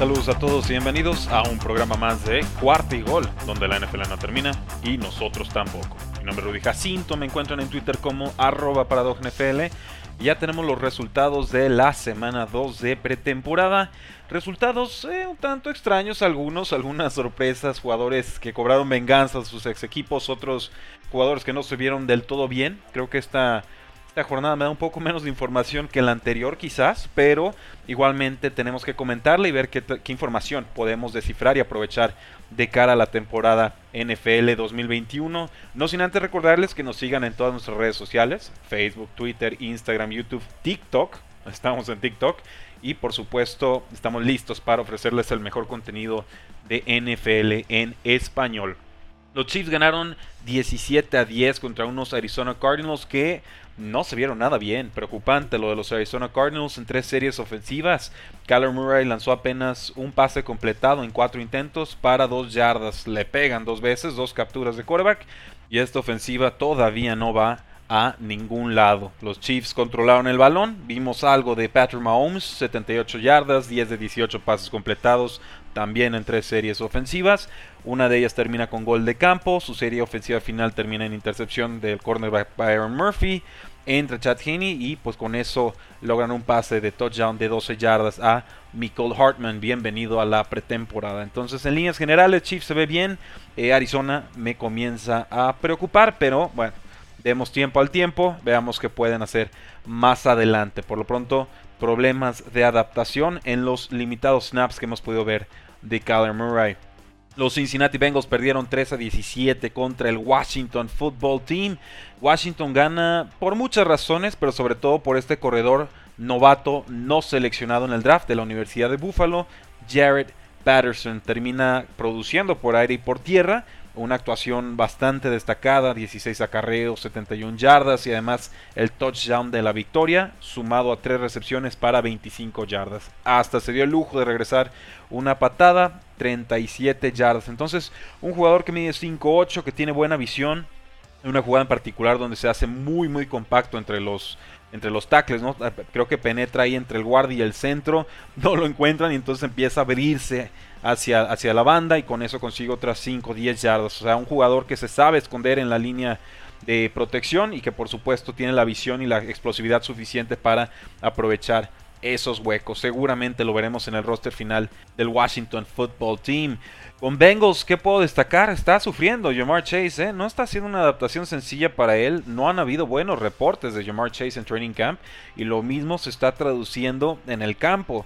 Saludos a todos y bienvenidos a un programa más de Cuarta y Gol, donde la NFL no termina y nosotros tampoco. Mi nombre es Rudy Jacinto, me encuentran en Twitter como arroba NFL. Y ya tenemos los resultados de la semana 2 de pretemporada. Resultados eh, un tanto extraños algunos, algunas sorpresas, jugadores que cobraron venganza a sus ex equipos, otros jugadores que no se vieron del todo bien. Creo que esta esta jornada me da un poco menos de información que la anterior quizás, pero igualmente tenemos que comentarla y ver qué, información podemos descifrar y aprovechar de cara a la temporada NFL 2021. No sin antes recordarles que nos sigan en todas nuestras redes sociales, Facebook, Twitter, Instagram, YouTube, TikTok. Estamos en TikTok y por supuesto estamos listos para ofrecerles el mejor contenido de NFL en español. Los Chiefs ganaron 17 a 10 contra unos Arizona Cardinals que no se vieron nada bien. Preocupante lo de los Arizona Cardinals en tres series ofensivas. Kyler Murray lanzó apenas un pase completado en cuatro intentos para dos yardas. Le pegan dos veces, dos capturas de quarterback. Y esta ofensiva todavía no va a ningún lado. Los Chiefs controlaron el balón. Vimos algo de Patrick Mahomes, 78 yardas, 10 de 18 pases completados, también en tres series ofensivas. Una de ellas termina con gol de campo. Su serie ofensiva final termina en intercepción del cornerback Byron Murphy entra Chad Heaney y pues con eso logran un pase de touchdown de 12 yardas a Michael Hartman. Bienvenido a la pretemporada. Entonces, en líneas generales, Chiefs se ve bien. Eh, Arizona me comienza a preocupar, pero bueno, demos tiempo al tiempo. Veamos qué pueden hacer más adelante. Por lo pronto, problemas de adaptación en los limitados snaps que hemos podido ver de Kyler Murray. Los Cincinnati Bengals perdieron 3 a 17 contra el Washington Football Team. Washington gana por muchas razones, pero sobre todo por este corredor novato no seleccionado en el draft de la Universidad de Buffalo, Jared Patterson. Termina produciendo por aire y por tierra, una actuación bastante destacada, 16 acarreos, 71 yardas y además el touchdown de la victoria, sumado a 3 recepciones para 25 yardas. Hasta se dio el lujo de regresar una patada, 37 yardas. Entonces, un jugador que mide 5'8, que tiene buena visión, una jugada en particular donde se hace muy muy compacto entre los entre los tackles, ¿no? Creo que penetra ahí entre el guardia y el centro, no lo encuentran y entonces empieza a abrirse hacia, hacia la banda y con eso consigue otras 5 o 10 yardas. O sea, un jugador que se sabe esconder en la línea de protección y que por supuesto tiene la visión y la explosividad suficiente para aprovechar esos huecos. Seguramente lo veremos en el roster final del Washington Football Team. Con Bengals, ¿qué puedo destacar? Está sufriendo Jamar Chase, ¿eh? No está siendo una adaptación sencilla para él. No han habido buenos reportes de Jamar Chase en Training Camp. Y lo mismo se está traduciendo en el campo.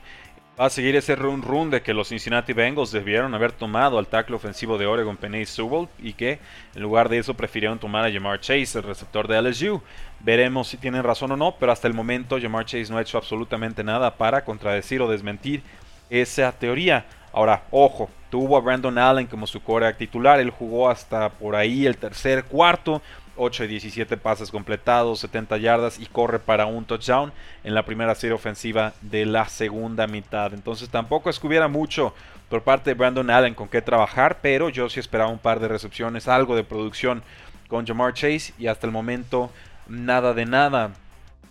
Va a seguir ese run run de que los Cincinnati Bengals debieron haber tomado al tackle ofensivo de Oregon Penny Sewell y que en lugar de eso prefirieron tomar a Jamar Chase, el receptor de LSU. Veremos si tienen razón o no, pero hasta el momento Jamar Chase no ha hecho absolutamente nada para contradecir o desmentir esa teoría. Ahora, ojo, tuvo a Brandon Allen como su core titular, él jugó hasta por ahí el tercer cuarto, 8 y 17 pases completados, 70 yardas y corre para un touchdown en la primera serie ofensiva de la segunda mitad. Entonces tampoco es que hubiera mucho por parte de Brandon Allen con qué trabajar, pero yo sí esperaba un par de recepciones, algo de producción con Jamar Chase y hasta el momento nada de nada.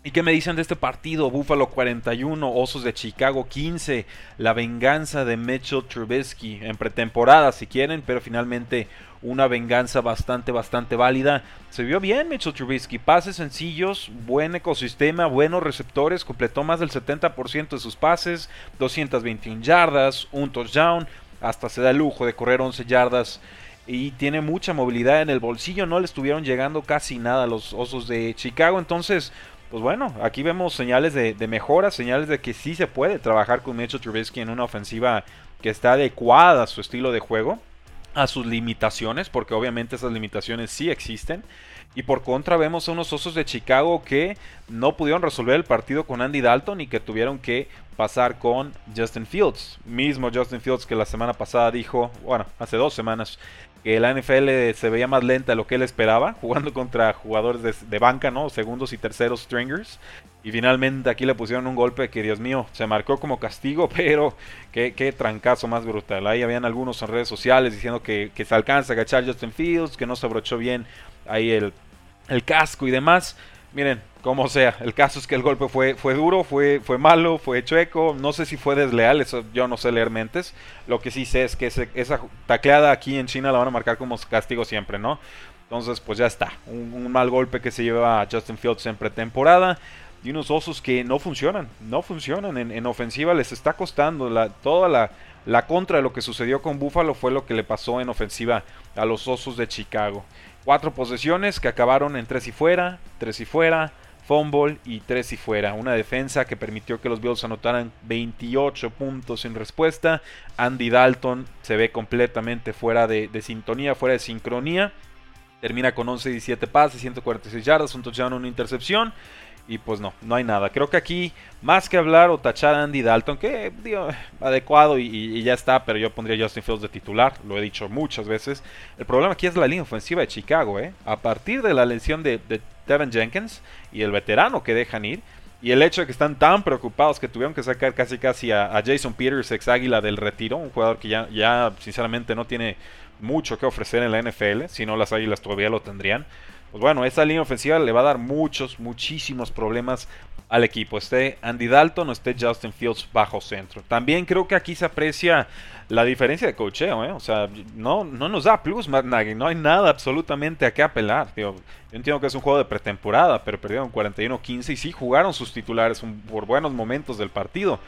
¿Y qué me dicen de este partido? Buffalo 41, Osos de Chicago 15. La venganza de Mitchell Trubisky en pretemporada, si quieren, pero finalmente una venganza bastante, bastante válida. Se vio bien Mitchell Trubisky, pases sencillos, buen ecosistema, buenos receptores, completó más del 70% de sus pases, 221 yardas, un touchdown, hasta se da el lujo de correr 11 yardas y tiene mucha movilidad en el bolsillo. No le estuvieron llegando casi nada a los Osos de Chicago. Entonces, pues bueno, aquí vemos señales de, mejora, señales de que sí se puede trabajar con Mitchell Trubisky en una ofensiva que está adecuada a su estilo de juego, a sus limitaciones, porque obviamente esas limitaciones sí existen. Y por contra vemos a unos Osos de Chicago que no pudieron resolver el partido con Andy Dalton y que tuvieron que pasar con Justin Fields. Mismo Justin Fields que la semana pasada dijo, bueno, hace dos semanas, que la NFL se veía más lenta de lo que él esperaba, jugando contra jugadores de, banca, ¿no? Segundos y terceros stringers. Y finalmente aquí le pusieron un golpe que, Dios mío, se marcó como castigo, pero qué, qué trancazo más brutal. Ahí habían algunos en redes sociales diciendo que, que se alcanza a agachar Justin Fields, que no se abrochó bien ahí el, el casco y demás. Miren, como sea, el caso es que el golpe fue, fue duro, fue, fue malo, fue chueco, no sé si fue desleal, eso yo no sé leer mentes. Lo que sí sé es que esa tacleada aquí en China la van a marcar como castigo siempre, ¿no? Entonces, pues ya está, un, mal golpe que se lleva a Justin Fields en pretemporada y unos osos que no funcionan, no funcionan en, ofensiva, les está costando la, toda la, la contra de lo que sucedió con Buffalo fue lo que le pasó en ofensiva a los osos de Chicago. Cuatro posesiones que acabaron en tres y fuera, tres y fuera, fumble y tres y fuera. Una defensa que permitió que los Bills anotaran 28 puntos en respuesta. Andy Dalton se ve completamente fuera de, sintonía, fuera de sincronía. Termina con 11 y 17 pases, 146 yardas, un touchdown, una intercepción. Y pues no, no hay nada. Creo que aquí, más que hablar o tachar a Andy Dalton, que digo, adecuado y, ya está, pero yo pondría Justin Fields de titular, lo he dicho muchas veces. El problema aquí es la línea ofensiva de Chicago, ¿eh? A partir de la lesión de, de Jenkins y el veterano que dejan ir, y el hecho de que están tan preocupados que tuvieron que sacar casi casi a, Jason Peters, ex águila del retiro, un jugador que ya, ya sinceramente no tiene mucho que ofrecer en la NFL, si no las águilas todavía lo tendrían pues bueno, esa línea ofensiva le va a dar muchos, muchísimos problemas al equipo. Esté Andy Dalton o esté Justin Fields bajo centro. También creo que aquí se aprecia la diferencia de cocheo, ¿eh? O sea, no, no nos da plus Matt Nagy, no hay nada absolutamente a qué apelar. yo entiendo que es un juego de pretemporada, pero perdieron 41-15 y sí jugaron sus titulares por buenos momentos del partido.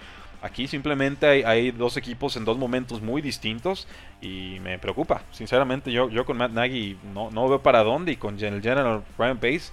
Aquí simplemente hay, dos equipos en dos momentos muy distintos y me preocupa. Sinceramente, yo, yo con Matt Nagy no, no veo para dónde y con el General Ryan Pace,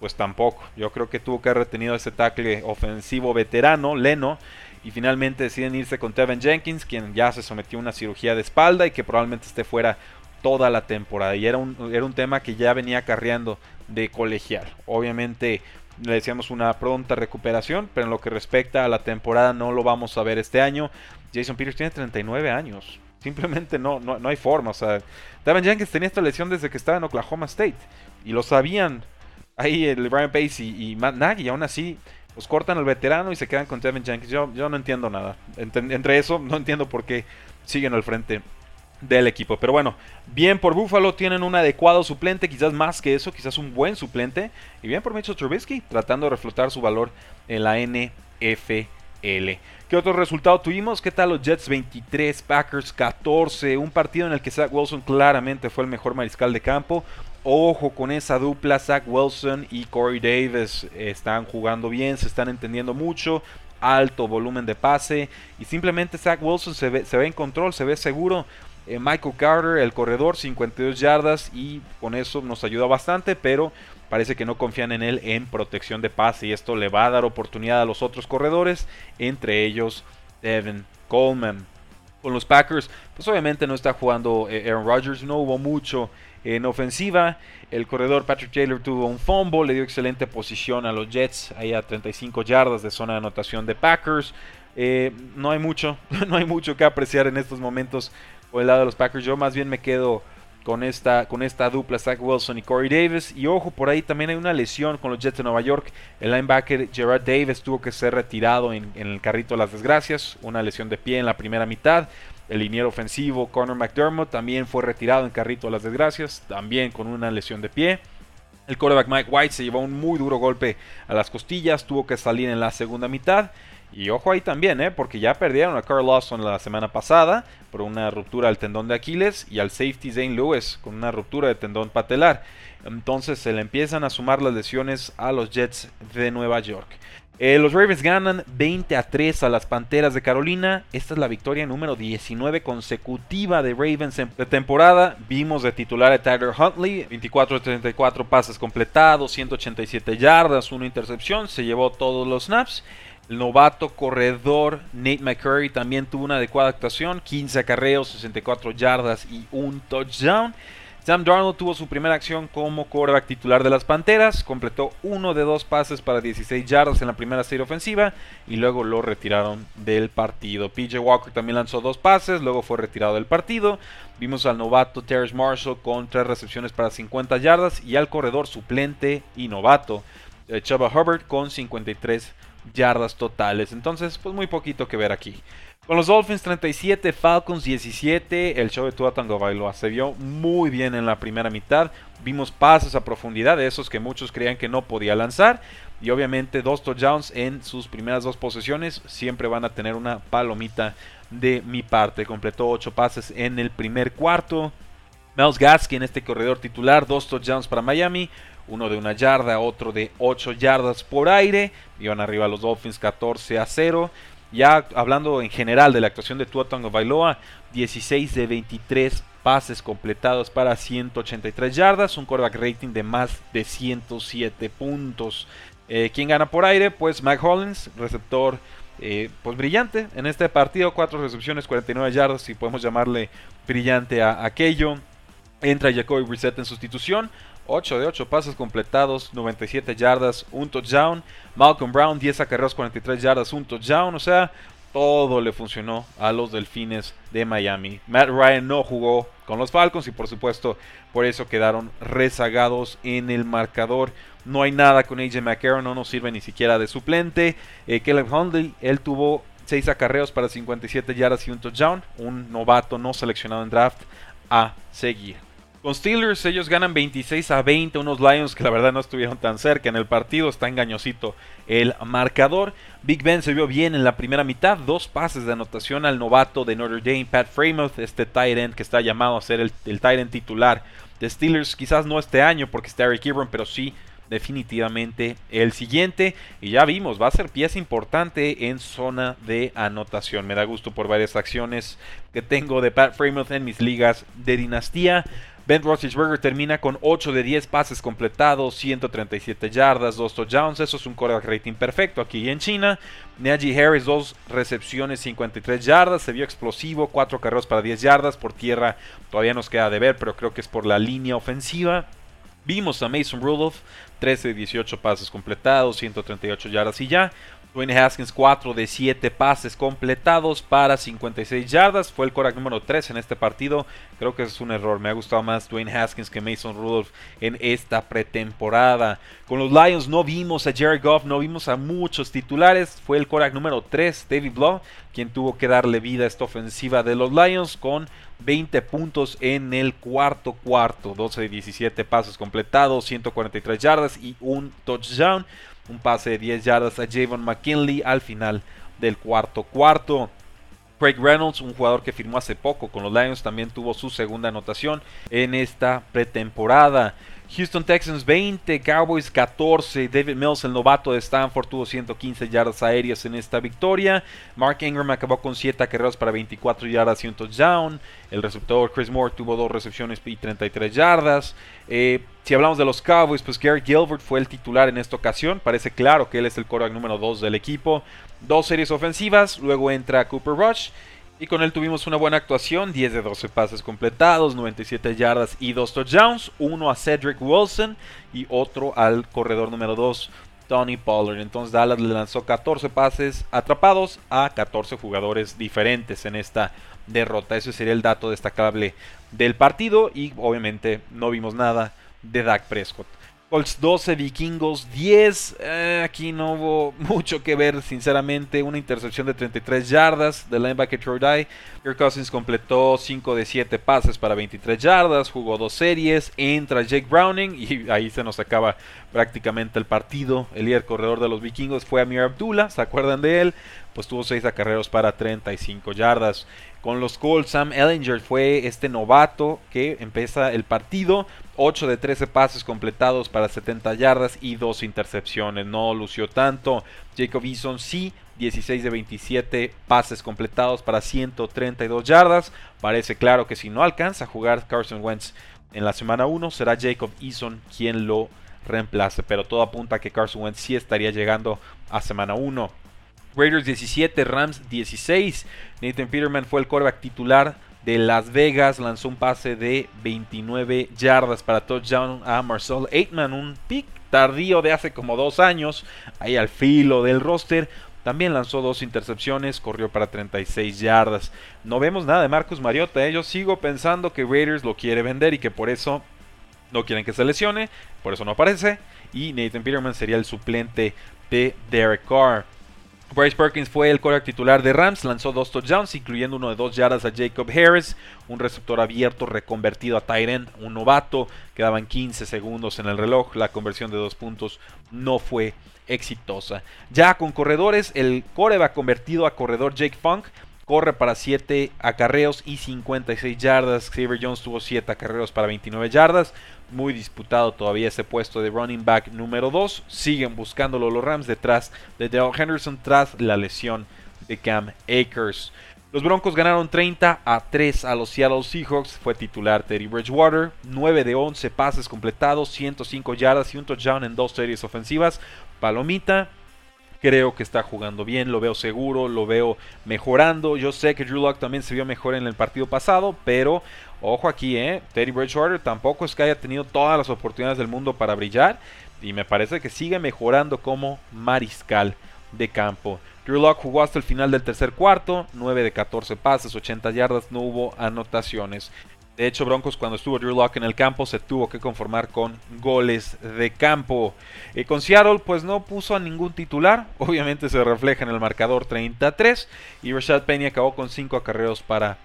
pues tampoco. Yo creo que tuvo que haber retenido ese tackle ofensivo veterano, Leno, y finalmente deciden irse con Tevin Jenkins, quien ya se sometió a una cirugía de espalda y que probablemente esté fuera toda la temporada. Y era un, era un tema que ya venía carreando de colegial. Obviamente le decíamos una pronta recuperación, pero en lo que respecta a la temporada no lo vamos a ver este año. Jason Peters tiene 39 años. Simplemente no, no, hay forma. O sea, Devin Jenkins tenía esta lesión desde que estaba en Oklahoma State. Y lo sabían ahí el Brian Pace y, Matt Nagy. Y aún así, pues cortan al veterano y se quedan con Devin Jenkins. Yo no entiendo nada. entre eso, no entiendo por qué siguen al frente del equipo. Pero bueno, bien por Buffalo, tienen un adecuado suplente, quizás más que eso, quizás un buen suplente. Y bien por Mitchell Trubisky, tratando de reflotar su valor en la NFL. ¿Qué otro resultado tuvimos? ¿Qué tal los Jets 23, Packers 14? Un partido en el que Zach Wilson claramente fue el mejor mariscal de campo. Ojo con esa dupla, Zach Wilson y Corey Davis están jugando bien, se están entendiendo mucho alto volumen de pase y simplemente Zach Wilson se ve, se ve en control, se ve seguro. Eh, Michael Carter, el corredor, 52 yardas y con eso nos ayuda bastante, pero parece que no confían en él en protección de pase y esto le va a dar oportunidad a los otros corredores, entre ellos Devin Coleman. Con los Packers, pues obviamente no está jugando eh, Aaron Rodgers, no hubo mucho en ofensiva. El corredor Patrick Taylor tuvo un fumble, le dio excelente posición a los Jets, ahí a 35 yardas de zona de anotación de Packers. Eh, no hay mucho, no hay mucho que apreciar en estos momentos por el lado de los Packers. Yo más bien me quedo con esta, con esta dupla, Zach Wilson y Corey Davis. Y ojo, por ahí también hay una lesión con los Jets de Nueva York. El linebacker Gerard Davis tuvo que ser retirado en, el carrito de las desgracias. Una lesión de pie en la primera mitad. El liniero ofensivo Connor McDermott también fue retirado en carrito de las desgracias. También con una lesión de pie. El quarterback Mike White se llevó un muy duro golpe a las costillas. Tuvo que salir en la segunda mitad. Y ojo ahí también, ¿eh? porque ya perdieron a Carl Lawson la semana pasada por una ruptura del tendón de Aquiles y al safety Zane Lewis con una ruptura de tendón patelar. Entonces se le empiezan a sumar las lesiones a los Jets de Nueva York. Eh, los Ravens ganan 20 a 3 a las Panteras de Carolina. Esta es la victoria número 19 consecutiva de Ravens en temporada. Vimos de titular a Tyler Huntley, 24 34 pases completados, 187 yardas, una intercepción, se llevó todos los snaps. El novato corredor Nate McCurry también tuvo una adecuada actuación, 15 acarreos, 64 yardas y un touchdown. Sam Darnold tuvo su primera acción como quarterback titular de las Panteras, completó uno de dos pases para 16 yardas en la primera serie ofensiva y luego lo retiraron del partido. PJ Walker también lanzó dos pases, luego fue retirado del partido. Vimos al novato Terrence Marshall con tres recepciones para 50 yardas y al corredor suplente y novato eh, Chuba Hubbard con 53 yardas totales. Entonces, pues muy poquito que ver aquí. Con los Dolphins 37, Falcons 17, el show de Tua Bailoa se vio muy bien en la primera mitad. Vimos pases a profundidad de esos que muchos creían que no podía lanzar. Y obviamente dos touchdowns en sus primeras dos posesiones siempre van a tener una palomita de mi parte. Completó 8 pases en el primer cuarto. Miles Gaskin, este corredor titular, dos touchdowns para Miami, uno de una yarda, otro de 8 yardas por aire. Iban arriba los Dolphins 14 a 0. Ya hablando en general de la actuación de Tua Bailoa, 16 de 23 pases completados para 183 yardas, un quarterback rating de más de 107 puntos. Eh, ¿Quién gana por aire? Pues Mike Hollins, receptor eh, pues brillante en este partido, 4 recepciones, 49 yardas, si podemos llamarle brillante a aquello. Entra Jacoby Brissett en sustitución, 8 de 8 pases completados, 97 yardas, un touchdown. Malcolm Brown, 10 acarreos, 43 yardas, un touchdown. O sea, todo le funcionó a los Delfines de Miami. Matt Ryan no jugó con los Falcons y por supuesto por eso quedaron rezagados en el marcador. No hay nada con AJ McCarron, no nos sirve ni siquiera de suplente. Eh, Caleb Hundley, él tuvo 6 acarreos para 57 yardas y un touchdown. Un novato no seleccionado en draft a seguir. Con Steelers ellos ganan 26 a 20, unos Lions que la verdad no estuvieron tan cerca en el partido, está engañosito el marcador. Big Ben se vio bien en la primera mitad, dos pases de anotación al novato de Notre Dame, Pat Fremouth, este tight end que está llamado a ser el, el tight end titular de Steelers, quizás no este año porque está Eric Ebron, pero sí definitivamente el siguiente. Y ya vimos, va a ser pieza importante en zona de anotación. Me da gusto por varias acciones que tengo de Pat Fremouth en mis ligas de dinastía. Ben Roethlisberger termina con 8 de 10 pases completados, 137 yardas, 2 touchdowns. Eso es un quarterback rating perfecto aquí en China. Najee Harris, 2 recepciones, 53 yardas. Se vio explosivo, 4 carreras para 10 yardas. Por tierra todavía nos queda de ver, pero creo que es por la línea ofensiva. Vimos a Mason Rudolph, 13 de 18 pases completados, 138 yardas y ya. Dwayne Haskins 4 de 7 pases completados para 56 yardas. Fue el Korak número 3 en este partido. Creo que es un error. Me ha gustado más Dwayne Haskins que Mason Rudolph en esta pretemporada. Con los Lions no vimos a Jared Goff, no vimos a muchos titulares. Fue el Korak número 3, David Blow, quien tuvo que darle vida a esta ofensiva de los Lions con 20 puntos en el cuarto cuarto. 12 de 17 pases completados, 143 yardas y un touchdown un pase de 10 yardas a Javon McKinley al final del cuarto cuarto. Craig Reynolds, un jugador que firmó hace poco con los Lions, también tuvo su segunda anotación en esta pretemporada. Houston Texans 20, Cowboys 14. David Mills, el novato de Stanford, tuvo 115 yardas aéreas en esta victoria. Mark Ingram acabó con 7 carreras para 24 yardas y un touchdown. El receptor Chris Moore tuvo 2 recepciones y 33 yardas. Eh, si hablamos de los Cowboys, pues Gary Gilbert fue el titular en esta ocasión. Parece claro que él es el quarterback número 2 del equipo. Dos series ofensivas, luego entra Cooper Rush. Y con él tuvimos una buena actuación, 10 de 12 pases completados, 97 yardas y 2 touchdowns, uno a Cedric Wilson y otro al corredor número 2, Tony Pollard. Entonces Dallas le lanzó 14 pases atrapados a 14 jugadores diferentes en esta derrota. Ese sería el dato destacable del partido y obviamente no vimos nada de Dak Prescott. Colts 12, Vikingos 10. Eh, aquí no hubo mucho que ver, sinceramente. Una intercepción de 33 yardas del linebacker Troy Dye. Kirk Cousins completó 5 de 7 pases para 23 yardas. Jugó dos series. Entra Jake Browning y ahí se nos acaba prácticamente el partido. El líder corredor de los Vikingos fue Amir Abdullah. ¿Se acuerdan de él? Pues tuvo 6 acarreos para 35 yardas. Con los Colts, Sam Ellinger fue este novato que empieza el partido. 8 de 13 pases completados para 70 yardas y 2 intercepciones. No lució tanto. Jacob Eason sí, 16 de 27 pases completados para 132 yardas. Parece claro que si no alcanza a jugar Carson Wentz en la semana 1, será Jacob Eason quien lo reemplace. Pero todo apunta a que Carson Wentz sí estaría llegando a semana 1. Raiders 17, Rams 16. Nathan Peterman fue el quarterback titular de Las Vegas. Lanzó un pase de 29 yardas para touchdown a Marcel Aitman. Un pick tardío de hace como dos años. Ahí al filo del roster. También lanzó dos intercepciones, corrió para 36 yardas. No vemos nada de Marcus Mariota. ¿eh? Yo sigo pensando que Raiders lo quiere vender y que por eso no quieren que se lesione. Por eso no aparece. Y Nathan Peterman sería el suplente de Derek Carr. Bryce Perkins fue el quarterback titular de Rams, lanzó dos touchdowns, incluyendo uno de dos yardas a Jacob Harris, un receptor abierto reconvertido a end, un novato, quedaban 15 segundos en el reloj, la conversión de dos puntos no fue exitosa. Ya con corredores, el va convertido a corredor Jake Funk corre para 7 acarreos y 56 yardas. Xavier Jones tuvo 7 acarreos para 29 yardas. Muy disputado todavía ese puesto de running back número 2. Siguen buscándolo los Rams detrás de Daryl Henderson tras la lesión de Cam Akers. Los Broncos ganaron 30 a 3 a los Seattle Seahawks. Fue titular Teddy Bridgewater. 9 de 11 pases completados, 105 yardas y un touchdown en dos series ofensivas. Palomita. Creo que está jugando bien, lo veo seguro, lo veo mejorando. Yo sé que Drew Lock también se vio mejor en el partido pasado, pero ojo aquí, ¿eh? Teddy Bridgewater tampoco es que haya tenido todas las oportunidades del mundo para brillar. Y me parece que sigue mejorando como mariscal de campo. Drew Lock jugó hasta el final del tercer cuarto, 9 de 14 pases, 80 yardas, no hubo anotaciones. De hecho, Broncos cuando estuvo Drew Lock en el campo se tuvo que conformar con goles de campo. Y con Seattle pues no puso a ningún titular, obviamente se refleja en el marcador 33 y Rashad Penny acabó con 5 acarreos para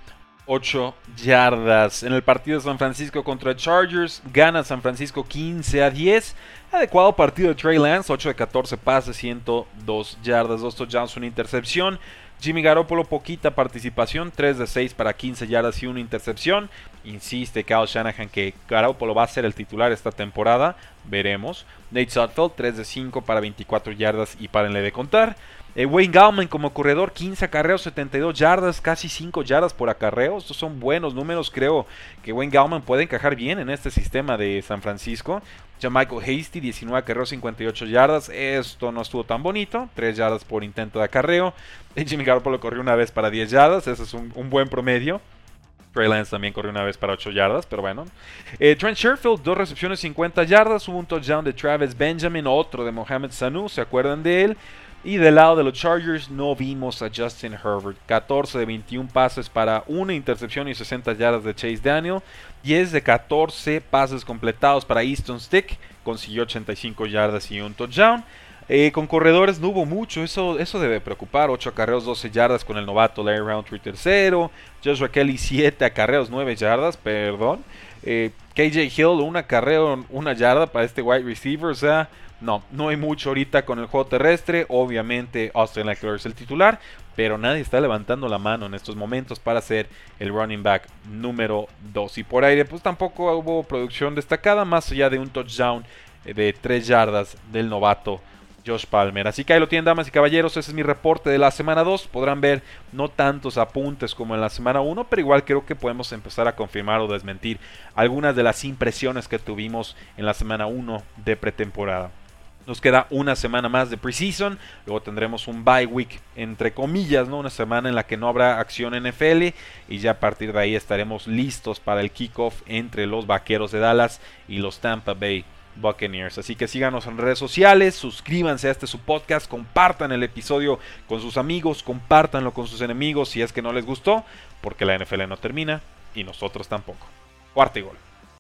8 yardas. En el partido de San Francisco contra Chargers gana San Francisco 15 a 10. Adecuado partido de Trey Lance, 8 de 14 pases, 102 yardas, 2 touchdowns, una intercepción. Jimmy Garoppolo, poquita participación, 3 de 6 para 15 yardas y una intercepción. Insiste Kyle Shanahan que Garoppolo va a ser el titular esta temporada. Veremos. Nate Sutfeld, 3 de 5 para 24 yardas y párenle de contar. Eh, Wayne Gallman como corredor, 15 acarreos, 72 yardas, casi 5 yardas por acarreo. Estos son buenos números. Creo que Wayne Gallman puede encajar bien en este sistema de San Francisco. Ya Michael Hasty, 19 acarreos, 58 yardas. Esto no estuvo tan bonito. 3 yardas por intento de acarreo. Jimmy Garoppolo corrió una vez para 10 yardas. Ese es un, buen promedio. Trey Lance también corrió una vez para 8 yardas, pero bueno. Eh, Trent Sherfield, dos recepciones, 50 yardas. Hubo un touchdown de Travis Benjamin, otro de Mohamed Sanu, ¿se acuerdan de él? Y del lado de los Chargers no vimos a Justin Herbert. 14 de 21 pases para una intercepción y 60 yardas de Chase Daniel. 10 de 14 pases completados para Easton Stick. Consiguió 85 yardas y un touchdown. Eh, con corredores no hubo mucho, eso, eso debe preocupar. 8 acarreos, 12 yardas con el novato Larry Roundtree tercero. Joshua Kelly 7 acarreos, 9 yardas, perdón. Eh, KJ Hill, un acarreo, una yarda para este wide receiver. O sea, no, no hay mucho ahorita con el juego terrestre. Obviamente Austin Eckler es el titular, pero nadie está levantando la mano en estos momentos para ser el running back número 2. Y por aire, pues tampoco hubo producción destacada, más allá de un touchdown de 3 yardas del novato Josh Palmer. Así que ahí lo tienen, damas y caballeros. Ese es mi reporte de la semana 2. Podrán ver no tantos apuntes como en la semana 1, pero igual creo que podemos empezar a confirmar o desmentir algunas de las impresiones que tuvimos en la semana 1 de pretemporada. Nos queda una semana más de preseason, luego tendremos un bye week entre comillas, ¿no? Una semana en la que no habrá acción NFL y ya a partir de ahí estaremos listos para el kickoff entre los Vaqueros de Dallas y los Tampa Bay Buccaneers. Así que síganos en redes sociales, suscríbanse a este su podcast, compartan el episodio con sus amigos, compártanlo con sus enemigos si es que no les gustó, porque la NFL no termina y nosotros tampoco. Cuarto y gol.